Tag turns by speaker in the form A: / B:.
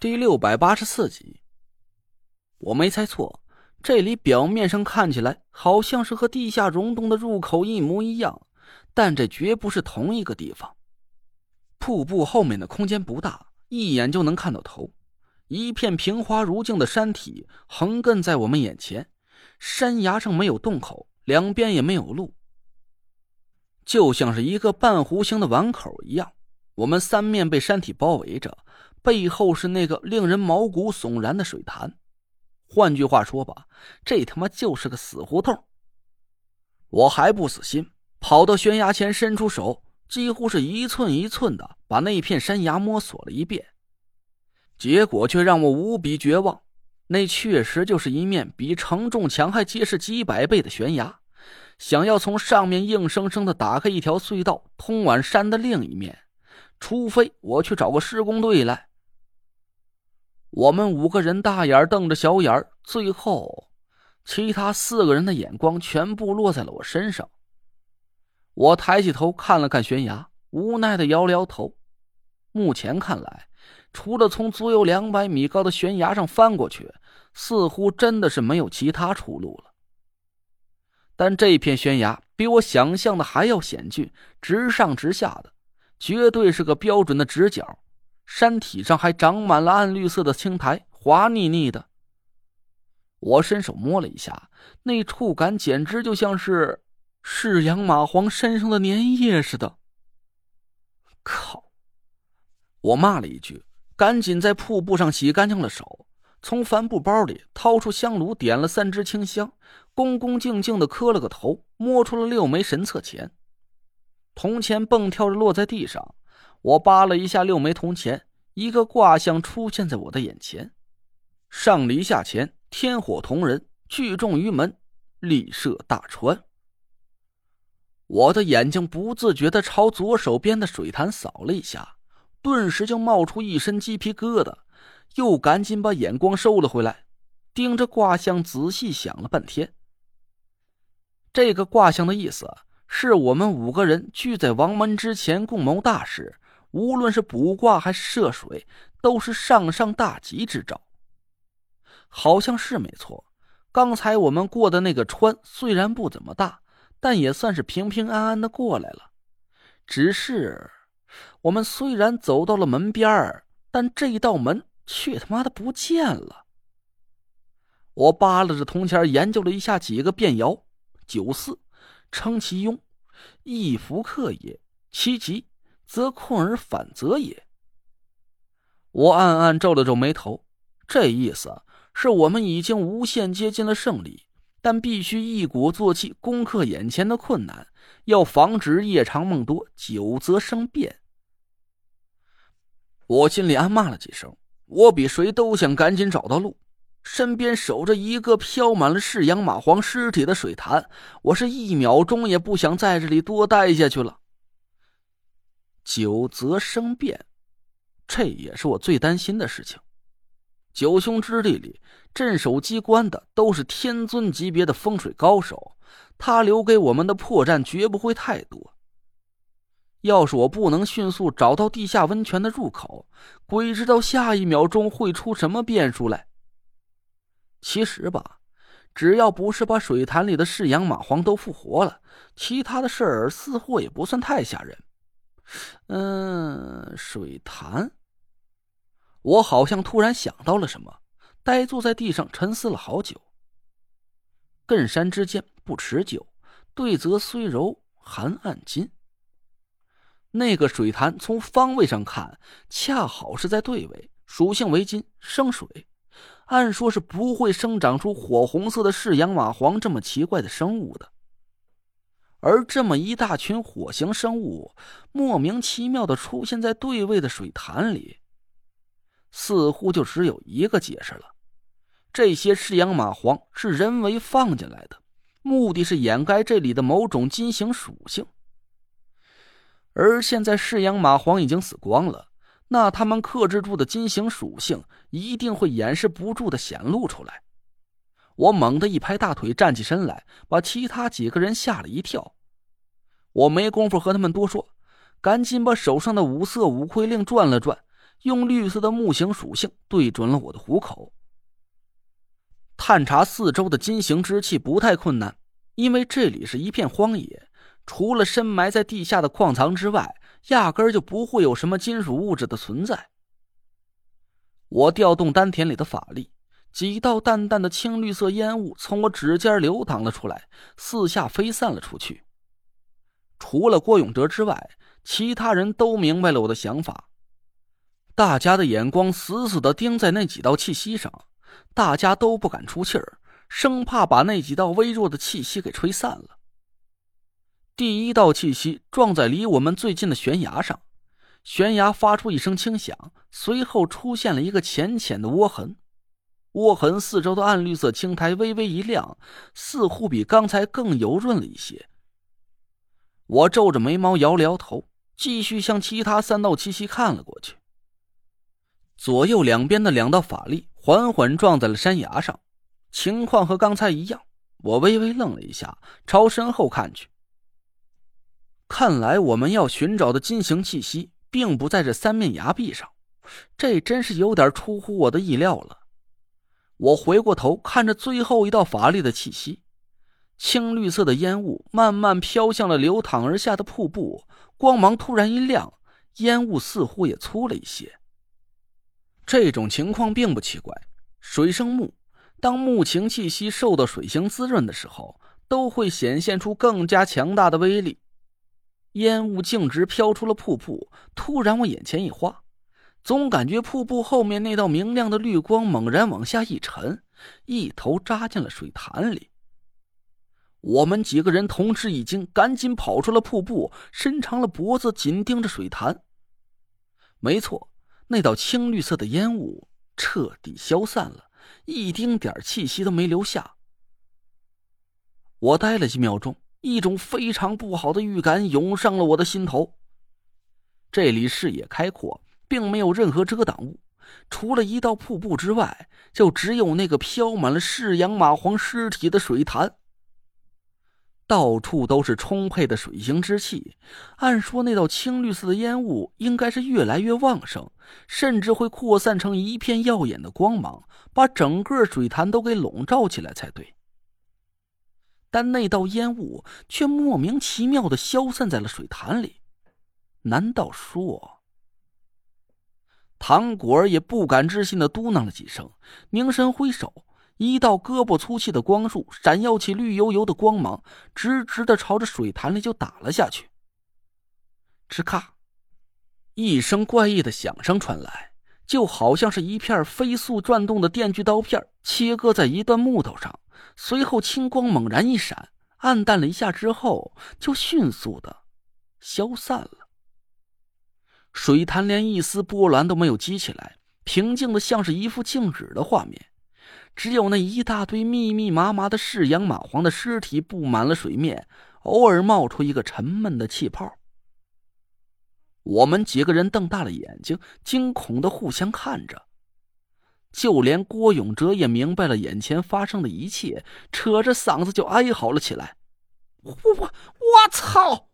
A: 第六百八十四集，我没猜错，这里表面上看起来好像是和地下溶洞的入口一模一样，但这绝不是同一个地方。瀑布后面的空间不大，一眼就能看到头。一片平滑如镜的山体横亘在我们眼前，山崖上没有洞口，两边也没有路，就像是一个半弧形的碗口一样。我们三面被山体包围着。背后是那个令人毛骨悚然的水潭，换句话说吧，这他妈就是个死胡同。我还不死心，跑到悬崖前，伸出手，几乎是一寸一寸的把那片山崖摸索了一遍，结果却让我无比绝望。那确实就是一面比承重墙还结实几百倍的悬崖，想要从上面硬生生的打开一条隧道，通往山的另一面，除非我去找个施工队来。我们五个人大眼瞪着小眼，最后，其他四个人的眼光全部落在了我身上。我抬起头看了看悬崖，无奈的摇了摇头。目前看来，除了从足有两百米高的悬崖上翻过去，似乎真的是没有其他出路了。但这片悬崖比我想象的还要险峻，直上直下的，绝对是个标准的直角。山体上还长满了暗绿色的青苔，滑腻腻的。我伸手摸了一下，那触感简直就像是是养蚂蟥身上的粘液似的。靠！我骂了一句，赶紧在瀑布上洗干净了手，从帆布包里掏出香炉，点了三支清香，恭恭敬敬的磕了个头，摸出了六枚神策钱。铜钱蹦跳着落在地上。我扒了一下六枚铜钱，一个卦象出现在我的眼前：上离下乾，天火同人，聚众于门，立设大川。我的眼睛不自觉的朝左手边的水潭扫了一下，顿时就冒出一身鸡皮疙瘩，又赶紧把眼光收了回来，盯着卦象仔细想了半天。这个卦象的意思是我们五个人聚在王门之前共谋大事。无论是卜卦还是涉水，都是上上大吉之兆。好像是没错。刚才我们过的那个川虽然不怎么大，但也算是平平安安的过来了。只是，我们虽然走到了门边儿，但这一道门却他妈的不见了。我扒拉着铜钱研究了一下几个变爻：九四，称其庸；一福克也，其吉。则困而反则也。我暗暗皱了皱眉头，这意思是我们已经无限接近了胜利，但必须一鼓作气攻克眼前的困难，要防止夜长梦多，久则生变。我心里暗骂了几声，我比谁都想赶紧找到路。身边守着一个飘满了噬阳蚂蟥尸体的水潭，我是一秒钟也不想在这里多待下去了。久则生变，这也是我最担心的事情。九凶之地里镇守机关的都是天尊级别的风水高手，他留给我们的破绽绝不会太多。要是我不能迅速找到地下温泉的入口，鬼知道下一秒钟会出什么变数来。其实吧，只要不是把水潭里的噬阳蚂蟥都复活了，其他的事儿似乎也不算太吓人。嗯，水潭。我好像突然想到了什么，呆坐在地上沉思了好久。艮山之间不持久，对则虽柔，含暗金。那个水潭从方位上看，恰好是在对位，属性为金，生水，按说是不会生长出火红色的噬阳蚂蟥这么奇怪的生物的。而这么一大群火形生物，莫名其妙的出现在对位的水潭里，似乎就只有一个解释了：这些噬阳蚂蟥是人为放进来的，目的是掩盖这里的某种金型属性。而现在噬阳蚂蟥已经死光了，那他们克制住的金型属性一定会掩饰不住的显露出来。我猛地一拍大腿，站起身来，把其他几个人吓了一跳。我没工夫和他们多说，赶紧把手上的五色五魁令转了转，用绿色的木型属性对准了我的虎口。探查四周的金型之气不太困难，因为这里是一片荒野，除了深埋在地下的矿藏之外，压根儿就不会有什么金属物质的存在。我调动丹田里的法力，几道淡淡的青绿色烟雾从我指尖流淌了出来，四下飞散了出去。除了郭永哲之外，其他人都明白了我的想法，大家的眼光死死的盯在那几道气息上。大家都不敢出气儿，生怕把那几道微弱的气息给吹散了。第一道气息撞在离我们最近的悬崖上，悬崖发出一声轻响，随后出现了一个浅浅的窝痕。窝痕四周的暗绿色青苔微微一亮，似乎比刚才更油润了一些。我皱着眉毛摇了摇头，继续向其他三道气息看了过去。左右两边的两道法力。缓缓撞在了山崖上，情况和刚才一样。我微微愣了一下，朝身后看去。看来我们要寻找的金形气息，并不在这三面崖壁上，这真是有点出乎我的意料了。我回过头看着最后一道法力的气息，青绿色的烟雾慢慢飘向了流淌而下的瀑布，光芒突然一亮，烟雾似乎也粗了一些。这种情况并不奇怪，水生木，当木情气息受到水形滋润的时候，都会显现出更加强大的威力。烟雾径直飘出了瀑布，突然我眼前一花，总感觉瀑布后面那道明亮的绿光猛然往下一沉，一头扎进了水潭里。我们几个人同时一惊，赶紧跑出了瀑布，伸长了脖子紧盯着水潭。没错。那道青绿色的烟雾彻底消散了，一丁点气息都没留下。我呆了几秒钟，一种非常不好的预感涌上了我的心头。这里视野开阔，并没有任何遮挡物，除了一道瀑布之外，就只有那个飘满了噬阳蚂蟥尸体的水潭。到处都是充沛的水形之气，按说那道青绿色的烟雾应该是越来越旺盛，甚至会扩散成一片耀眼的光芒，把整个水潭都给笼罩起来才对。但那道烟雾却莫名其妙的消散在了水潭里，难道说……唐果儿也不敢置信的嘟囔了几声，凝神挥手。一道胳膊粗细的光束闪耀起绿油油的光芒，直直的朝着水潭里就打了下去。吱咔，一声怪异的响声传来，就好像是一片飞速转动的电锯刀片切割在一段木头上。随后青光猛然一闪，暗淡了一下之后，就迅速的消散了。水潭连一丝波澜都没有激起来，平静的像是一幅静止的画面。只有那一大堆密密麻麻的噬阳蚂蟥的尸体布满了水面，偶尔冒出一个沉闷的气泡。我们几个人瞪大了眼睛，惊恐的互相看着。就连郭永哲也明白了眼前发生的一切，扯着嗓子就哀嚎了起来：“我我我操！”